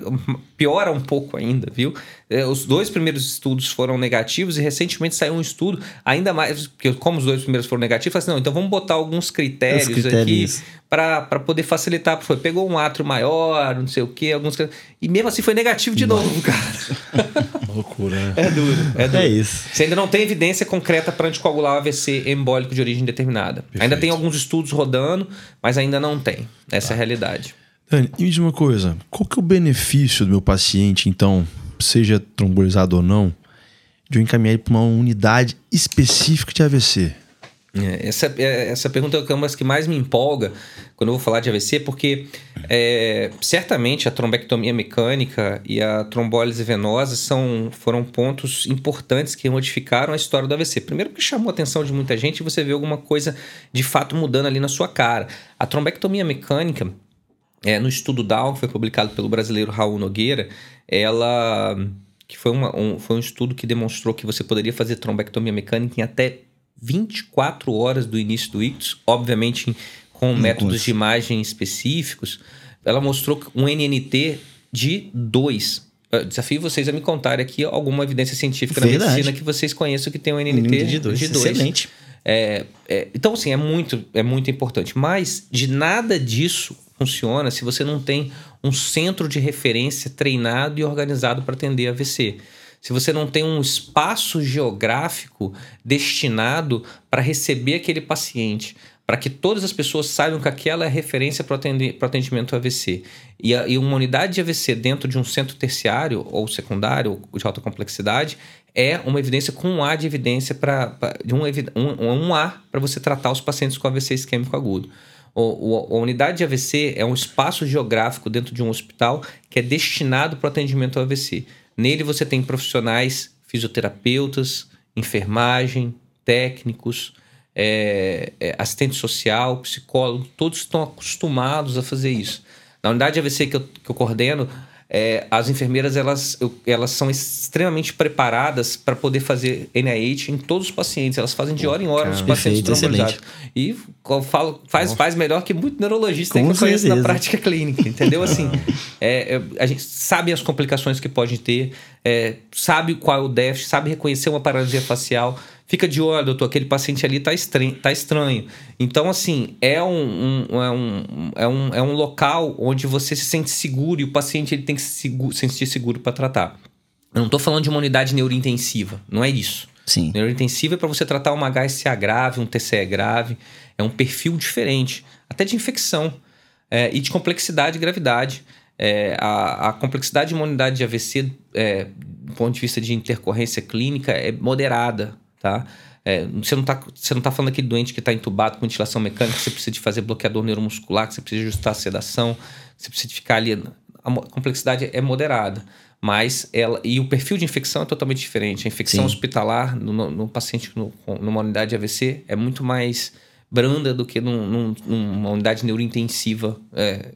piora um pouco ainda, viu? É, Os dois primeiros estudos foram negativos e recentemente saiu um estudo ainda mais, porque como os dois primeiros foram negativos, falei assim, não, então vamos botar alguns critérios, Os critérios. aqui para poder facilitar, foi, pegou um átrio maior, não sei o quê, alguns e mesmo assim foi negativo de novo, cara. Loucura, né? É duro, é duro. É isso. Você ainda não tem evidência concreta para anticoagular o AVC embólico de origem determinada. Ainda tem alguns estudos rodando, mas ainda não tem. Essa é a realidade. Dani, e me diz uma coisa: qual que é o benefício do meu paciente, então, seja trombolizado ou não, de eu encaminhar ele para uma unidade específica de AVC? É, Essa, é- essa pergunta é uma das que mais me empolga quando eu vou falar de AVC, porque é, certamente a trombectomia mecânica e a trombólise venosa são, foram pontos importantes que modificaram a história do AVC. Primeiro porque chamou a atenção de muita gente e você vê alguma coisa de fato mudando ali na sua cara. A trombectomia mecânica, é, no estudo Down, que foi publicado pelo brasileiro Raul Nogueira, ela que foi, uma- um, foi um estudo que demonstrou que você poderia fazer trombectomia mecânica em até 24 horas do início do ictus, obviamente com métodos de imagem específicos. Ela mostrou um NNT de 2. Desafio vocês a me contarem aqui alguma evidência científica Verdade. na medicina que vocês conheçam que tem um NNT de 2. Excelente. É, é, então, assim, é muito, é muito importante. Mas de nada disso funciona se você não tem um centro de referência treinado e organizado para atender AVC. Se você não tem um espaço geográfico destinado para receber aquele paciente, para que todas as pessoas saibam que aquela é referência para o atendimento AVC. E, a- e uma unidade de AVC dentro de um centro terciário ou secundário de alta complexidade é uma evidência com um A de evidência para um, um, um A para você tratar os pacientes com AVC isquêmico agudo. O, a unidade de AVC é um espaço geográfico dentro de um hospital que é destinado para o atendimento ao AVC. Nele você tem profissionais, fisioterapeutas, enfermagem, técnicos, é, é, assistente social, psicólogo, todos estão acostumados a fazer isso. Na unidade de AVC que eu, que eu coordeno, é, as enfermeiras elas, elas são extremamente preparadas para poder fazer NIH em todos os pacientes. Elas fazem de hora em hora os pacientes Perfeito. E falo, faz, faz melhor que muito neurologista que eu conheço na prática clínica, entendeu? Assim, é, é, a gente sabe as complicações que pode ter, é, sabe qual é o déficit, sabe reconhecer uma paralisia facial. Fica de olho, doutor, aquele paciente ali tá estranho. Tá estranho. Então, assim, é um, um- é, um, é, um, é um local onde você se sente seguro e o paciente ele tem que se sentir seguro para tratar. Eu não estou falando de uma unidade neurointensiva, não é isso. Sim. Neurointensiva é para você tratar uma HSA grave, um TCE grave. É um perfil diferente, até de infecção é, e de complexidade e gravidade. É, a, a complexidade de uma unidade de AVC, é, do ponto de vista de intercorrência clínica, é moderada, tá? É, você, não tá, você não tá falando daquele doente que está entubado com ventilação mecânica, que você precisa de fazer bloqueador neuromuscular, que você precisa ajustar a sedação, que você precisa de ficar ali. A complexidade é moderada. Mas ela. E o perfil de infecção é totalmente diferente. A infecção Sim. hospitalar no, no- no paciente no- numa unidade de AVC é muito mais branda do que num- num- numa unidade neurointensiva é,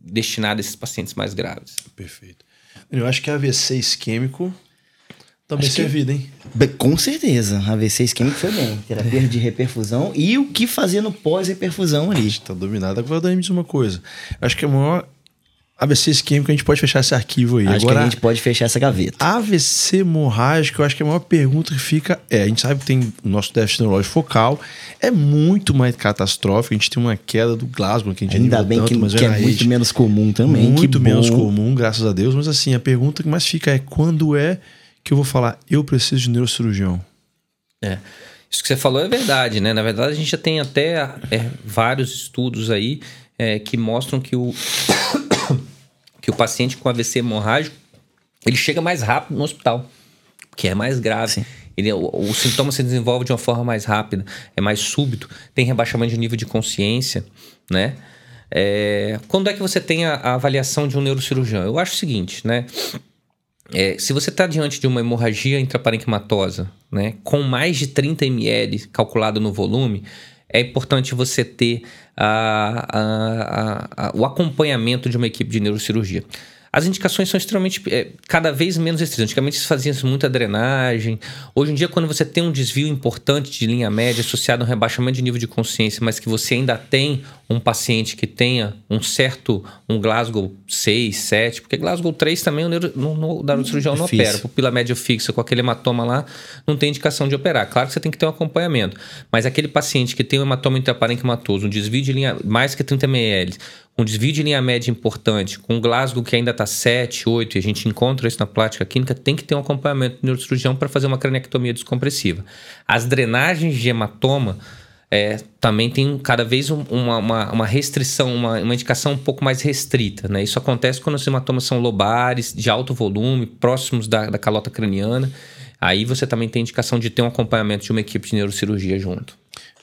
destinada a esses pacientes mais graves. Perfeito. Eu acho que AVC isquêmico tá bem Acho que- servido, hein? Com certeza. AVC isquêmico foi bem. Terapia de reperfusão e o que fazer no pós-reperfusão ali. Tá dominado. Agora, Dani, me diz uma coisa. Acho que é a maior AVC isquêmico, a gente pode fechar esse arquivo aí. Acho Agora, que a gente pode fechar essa gaveta. AVC hemorrágico, eu acho que a maior pergunta que fica é: a gente sabe que tem o nosso déficit neurológico focal, é muito mais catastrófico. A gente tem uma queda do Glasgow, que a gente Ainda bem tanto, que, mas que é muito menos comum também. Muito que menos bom. comum, graças a Deus. Mas assim, a pergunta que mais fica é: quando é que eu vou falar, eu preciso de neurocirurgião? É. Isso que você falou é verdade, né? Na verdade, a gente já tem até é, vários estudos aí é, que mostram que o, que o paciente com AVC hemorrágico ele chega mais rápido no hospital, que é mais grave. Sim. Ele, o, o sintoma se desenvolve de uma forma mais rápida, é mais súbito, tem rebaixamento de nível de consciência, né? É, quando é que você tem a, a avaliação de um neurocirurgião? Eu acho o seguinte, né? É, se você está diante de uma hemorragia intraparenquimatosa, né, com mais de 30 ml calculado no volume, é importante você ter a, a, a, o acompanhamento de uma equipe de neurocirurgia. As indicações são extremamente. É, cada vez menos restritas. Antigamente se fazia muita drenagem. Hoje em dia, quando você tem um desvio importante de linha média associado a um rebaixamento de nível de consciência, mas que você ainda tem um paciente que tenha um certo. um Glasgow 6, 7, porque Glasgow 3 também o, neuro, no, no, neurocirurgião não opera. Pupila média fixa com aquele hematoma lá, não tem indicação de operar. Claro que você tem que ter um acompanhamento. Mas aquele paciente que tem um hematoma intraparenquimatoso, um desvio de linha mais que 30 ml, um desvio de linha média importante, com Glasgow que ainda está 7, 8, e a gente encontra isso na prática clínica, tem que ter um acompanhamento do neurocirurgião para fazer uma craniectomia descompressiva. As drenagens de hematoma é, também tem cada vez um, uma, uma, uma, restrição, uma, uma, indicação um pouco mais restrita. Né? Isso acontece quando os hematomas são lobares, de alto volume, próximos da, da calota craniana. Aí você também tem indicação de ter um acompanhamento de uma equipe de neurocirurgia junto.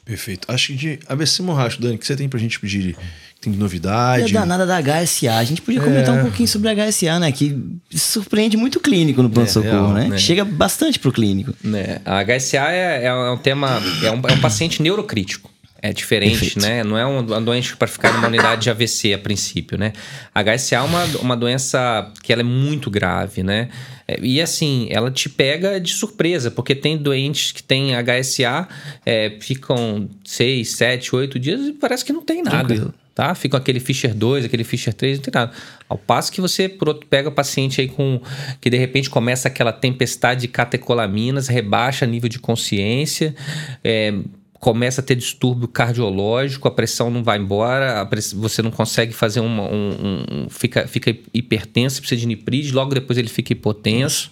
Perfeito. Acho que de AVC hemorrágico, Dani, que você tem para a gente pedir tem novidade. E a danada da HSA. A gente podia comentar é. um pouquinho sobre a HSA, né? Que surpreende muito o clínico no pronto-socorro, é, né? né? Chega bastante pro clínico. É. A HSA é, é um tema... É um, é um paciente neurocrítico. É diferente, Perfeito. né? Não é uma doença para ficar numa unidade de AVC a princípio, né? A HSA é uma, uma doença que ela é muito grave, né? É, e assim, ela te pega de surpresa, porque tem doentes que têm HSA, é, ficam 6, 7, 8 dias e parece que não tem nada. Tranquilo tá? Fica aquele Fischer 2, aquele Fischer 3, não tem nada. Ao passo que você, pega o paciente aí com que de repente começa aquela tempestade de catecolaminas, rebaixa nível de consciência, é, começa a ter distúrbio cardiológico, a pressão não vai embora, press... você não consegue fazer uma, um, um, um, fica, fica hipertenso, precisa de nipride, logo depois ele fica hipotenso.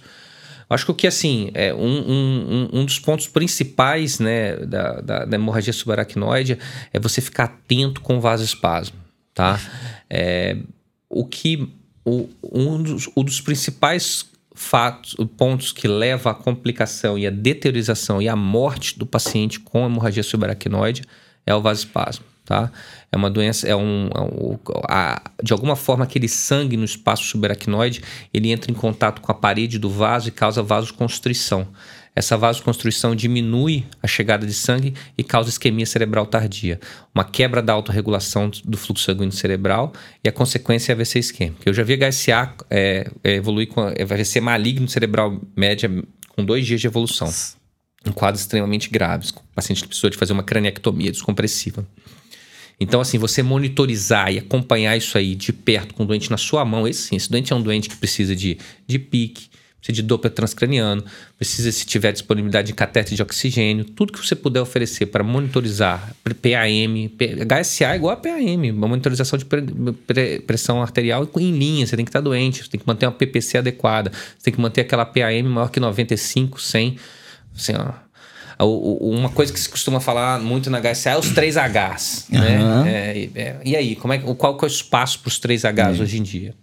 Acho que o que, assim, é um, um, um dos pontos principais né, da, da, da hemorragia subaracnoide é você ficar atento com o vasoespasmo, tá? É, o que... O, um, dos, um dos principais fatos, pontos que leva à complicação e à deteriorização e à morte do paciente com hemorragia subaracnoide é o vasoespasmo tá? É uma doença, é um, é um a, de alguma forma aquele sangue no espaço subaracnoide, ele entra em contato com a parede do vaso e causa vasoconstrição. Essa vasoconstrição diminui a chegada de sangue e causa isquemia cerebral tardia, uma quebra da autorregulação do fluxo sanguíneo cerebral e a consequência é AVC isquêmico. Eu já vi HSA é, é, evoluir com AVC maligno cerebral média com dois dias de evolução, em quadros extremamente graves. O paciente precisou de fazer uma craniectomia descompressiva. Então, assim, você monitorizar e acompanhar isso aí de perto com o doente na sua mão, esse sim, esse doente é um doente que precisa de, de pique, precisa de Doppler transcraniano, precisa, se tiver disponibilidade de catéter de oxigênio, tudo que você puder oferecer para monitorizar PAM, HSA é igual a PAM, uma monitorização de pressão arterial em linha, você tem que estar doente, você tem que manter uma PPC adequada, você tem que manter aquela PAM maior que 95, 100, assim, ó, uma coisa que se costuma falar muito na HSA é os três Hs. Uhum. Né? É, é, e aí, como é, qual que é o espaço para os três Hs uhum. hoje em dia?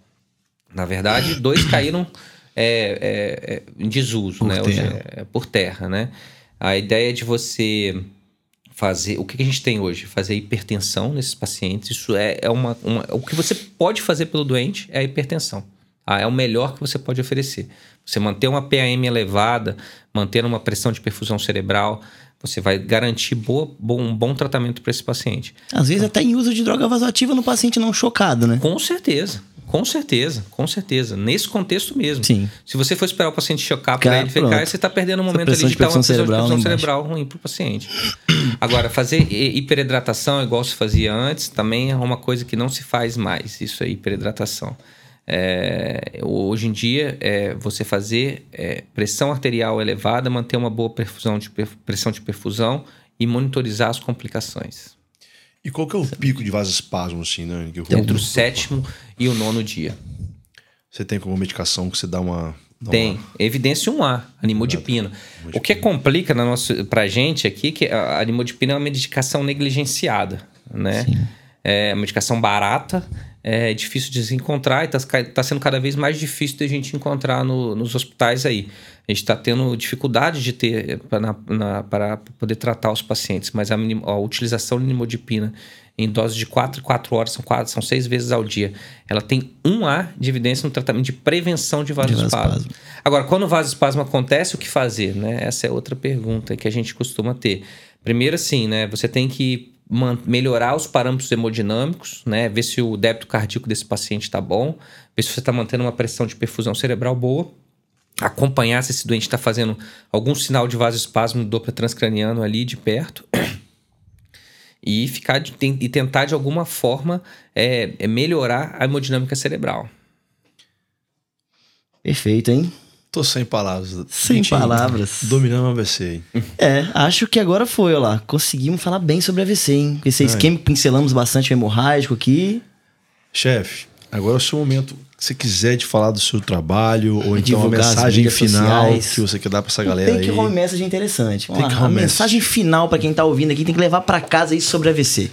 Na verdade, dois caíram é, é, é, em desuso, por né? Terra. Hoje é, por terra, né? A ideia de você fazer. O que a gente tem hoje? Fazer hipertensão nesses pacientes. Isso é, é uma, uma. O que você pode fazer pelo doente é a hipertensão. Ah, é o melhor que você pode oferecer. Você manter uma PAM elevada, manter uma pressão de perfusão cerebral, você vai garantir boa, bom, um bom tratamento para esse paciente. Às vezes até em uso de droga vasoativa no paciente não chocado, né? Com certeza. Com certeza, com certeza. Nesse contexto mesmo. Sim. Se você for esperar o paciente chocar para ele ficar, você está perdendo um momento ali de dar uma cerebral, de cerebral ruim para o paciente. Agora, fazer hiperidratação igual se fazia antes também é uma coisa que não se faz mais. Isso é hiperidratação. É, hoje em dia, é, você fazer é, pressão arterial elevada, manter uma boa perfusão de, pressão de perfusão e monitorizar as complicações. E qual que é o pico de vasoespasmo, assim, né? Entre o sétimo e o nono dia. Você tem como medicação que você dá uma... Dá tem. Uma... Evidência 1A, animodipina. O que complica na nossa, pra gente aqui que a animodipina é uma medicação negligenciada, né? Sim. É uma medicação barata, é difícil de se encontrar e está tá sendo cada vez mais difícil de a gente encontrar no, nos hospitais aí. A gente está tendo dificuldade de ter para poder tratar os pacientes, mas a, a utilização de nimodipina em doses de 4 4 horas, são, 4, são 6 vezes ao dia. Ela tem um A de evidência no tratamento de prevenção de vasoespasmo. Agora, quando o vasoespasmo acontece, o que fazer? Né? Essa é outra pergunta que a gente costuma ter. Primeiro, assim, né? Você tem que melhorar os parâmetros hemodinâmicos, né? Ver se o débito cardíaco desse paciente está bom, ver se você está mantendo uma pressão de perfusão cerebral boa, acompanhar se esse doente está fazendo algum sinal de vasoespasmo do Doppler transcraniano ali de perto e ficar de, e tentar de alguma forma é, é melhorar a hemodinâmica cerebral. Perfeito, hein? Tô sem palavras. Sem Gente, palavras. Dominando o AVC, hein? É, acho que agora foi, ó lá. Conseguimos falar bem sobre AVC, hein? Esse esquema pincelamos bastante o hemorrágico aqui. Chefe, agora é o seu momento. Se quiser de falar do seu trabalho, ou então uma mensagem final sociais. que você quer dar pra essa galera tem que que mensagem interessante. Tem que uma mensagem final para quem tá ouvindo aqui, tem que levar para casa isso sobre AVC.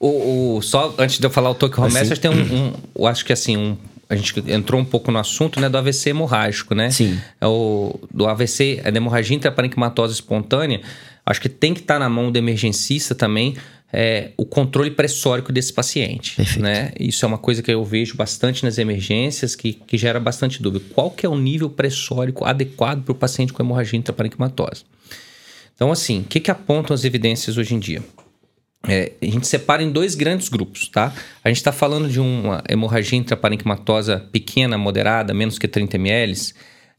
O, o, só antes de eu falar o toque home assim? tem um, um, eu acho que assim, um a gente entrou um pouco no assunto né, do AVC hemorrágico, né? Sim. É o, do AVC, a hemorragia intraparenquimatosa espontânea, acho que tem que estar tá na mão do emergencista também é, o controle pressórico desse paciente. Perfeito. Né? Isso é uma coisa que eu vejo bastante nas emergências, que, que gera bastante dúvida. Qual que é o nível pressórico adequado para o paciente com hemorragia intraparenquimatosa? Então, assim, o que, que apontam as evidências hoje em dia? É, a gente separa em dois grandes grupos, tá? A gente está falando de uma hemorragia intraparenquimatosa pequena, moderada, menos que 30 ml.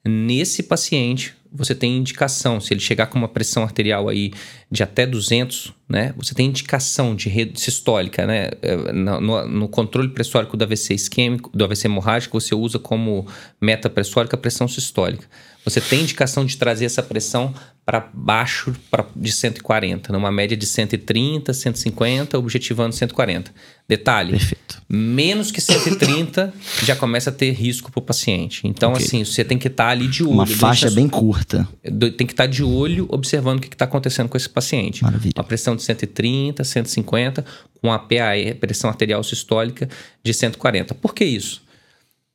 Nesse paciente, você tem indicação, se ele chegar com uma pressão arterial aí de até 200, né? Você tem indicação de rede sistólica, né? É, no, no, controle pressórico do AVC isquêmico, do AVC hemorrágico, você usa como meta pressórica a pressão sistólica. Você tem indicação de trazer essa pressão para baixo pra, de 140, numa média de 130, 150, objetivando 140. Detalhe: Perfeito. menos que 130 já começa a ter risco para o paciente. Então, okay. assim, você tem que estar tá ali de olho. Uma faixa bem curta. Tem que estar tá de olho observando o que está acontecendo com esse paciente. Maravilha. Uma pressão de 130, 150, com a PAE, pressão arterial sistólica, de 140. Por que isso?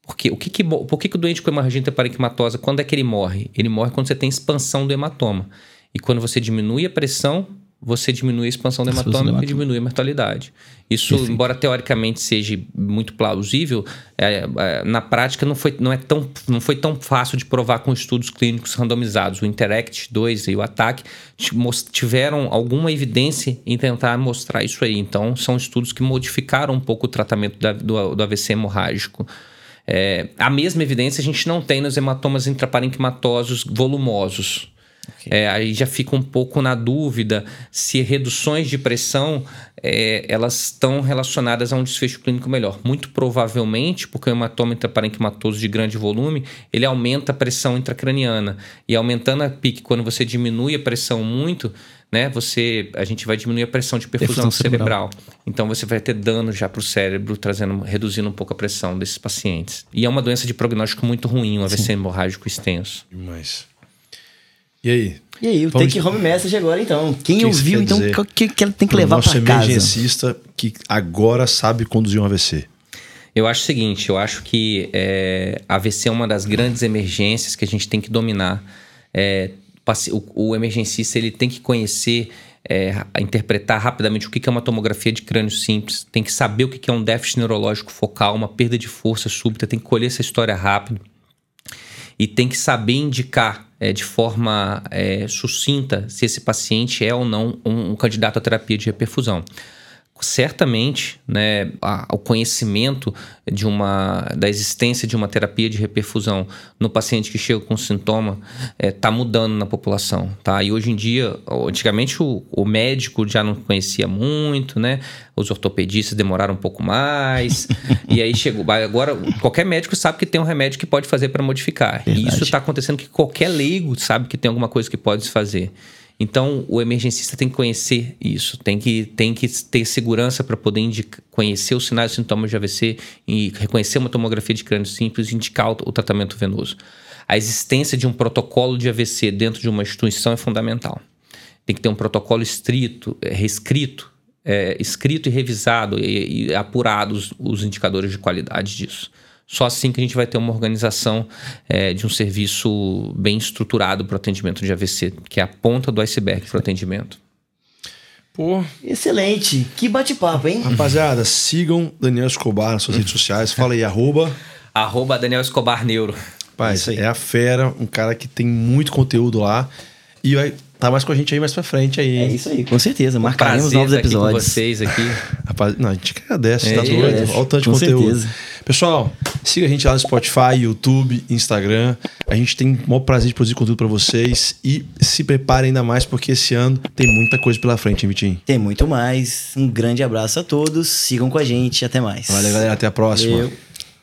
Porque o que, que, por que, que o doente com hemorragia intraparenquimatosa, quando é que ele morre? Ele morre quando você tem expansão do hematoma. E quando você diminui a pressão, você diminui a expansão do hematoma e diminui a mortalidade. Isso, Perfeito. embora teoricamente seja muito plausível, é, é, na prática não foi, não, é tão, não foi tão fácil de provar com estudos clínicos randomizados. O Interact 2 e o ATAC tiveram alguma evidência em tentar mostrar isso aí. Então, são estudos que modificaram um pouco o tratamento da, do, do AVC hemorrágico. É, a mesma evidência a gente não tem nos hematomas intraparenquimatosos volumosos. Okay. É, aí já fica um pouco na dúvida se reduções de pressão é, elas estão relacionadas a um desfecho clínico melhor. Muito provavelmente, porque o hematoma intraparenquimatoso de grande volume, ele aumenta a pressão intracraniana. E aumentando a PIC, quando você diminui a pressão muito, né, você, a gente vai diminuir a pressão de perfusão, perfusão cerebral. cerebral. Então você vai ter dano já para o cérebro, trazendo, reduzindo um pouco a pressão desses pacientes. E é uma doença de prognóstico muito ruim, um AVC Sim. hemorrágico extenso. Demais. E aí? E aí, o Take Home Message agora, então. Quem que ouviu, então, o que, que ela tem que levar para casa? Nosso emergencista que agora sabe conduzir um AVC. Eu acho o seguinte, eu acho que é, AVC é uma das grandes emergências que a gente tem que dominar. É, o, o emergencista ele tem que conhecer, é, interpretar rapidamente o que é uma tomografia de crânio simples, tem que saber o que é um déficit neurológico focal, uma perda de força súbita, tem que colher essa história rápido e tem que saber indicar é, de forma é, sucinta se esse paciente é ou não um, um candidato à terapia de reperfusão certamente né, o conhecimento de uma, da existência de uma terapia de reperfusão no paciente que chega com sintoma está é, tá mudando na população. Tá? E hoje em dia, antigamente o, o, médico já não conhecia muito, né? os ortopedistas demoraram um pouco mais, e aí chegou. Agora, qualquer médico sabe que tem um remédio que pode fazer para modificar. Verdade. E isso está acontecendo que qualquer leigo sabe que tem alguma coisa que pode se fazer. Então, o emergencista tem que conhecer isso, tem que, tem que ter segurança para poder indicar, conhecer os sinais e sintomas de AVC e reconhecer uma tomografia de crânio simples e indicar o, o tratamento venoso. A existência de um protocolo de AVC dentro de uma instituição é fundamental. Tem que ter um protocolo estrito, é, reescrito, é, escrito e revisado e, e apurados os indicadores de qualidade disso. Só assim que a gente vai ter uma organização é, de um serviço bem estruturado para o atendimento de AVC, que é a ponta do iceberg para o atendimento. Pô. Excelente. Que bate-papo, hein? Rapaziada, sigam Daniel Escobar nas suas redes sociais. Fala aí, arroba. Arroba Daniel Escobar Neuro. Pai, é a fera, um cara que tem muito conteúdo lá. E vai tá mais com a gente aí mais pra frente aí. É isso aí, com certeza. Marcaremos novos episódios. Aqui com vocês aqui. Rapaz, não, a gente agradece, é, tá doido. Olha o tanto de com conteúdo. Certeza. Pessoal, siga a gente lá no Spotify, YouTube, Instagram. A gente tem o maior prazer de produzir conteúdo para vocês e se preparem ainda mais porque esse ano tem muita coisa pela frente, hein, Vitinho? Tem muito mais. Um grande abraço a todos. Sigam com a gente. Até mais. Valeu, galera. Até a próxima. Valeu.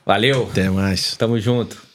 Valeu. Até mais. Tamo junto.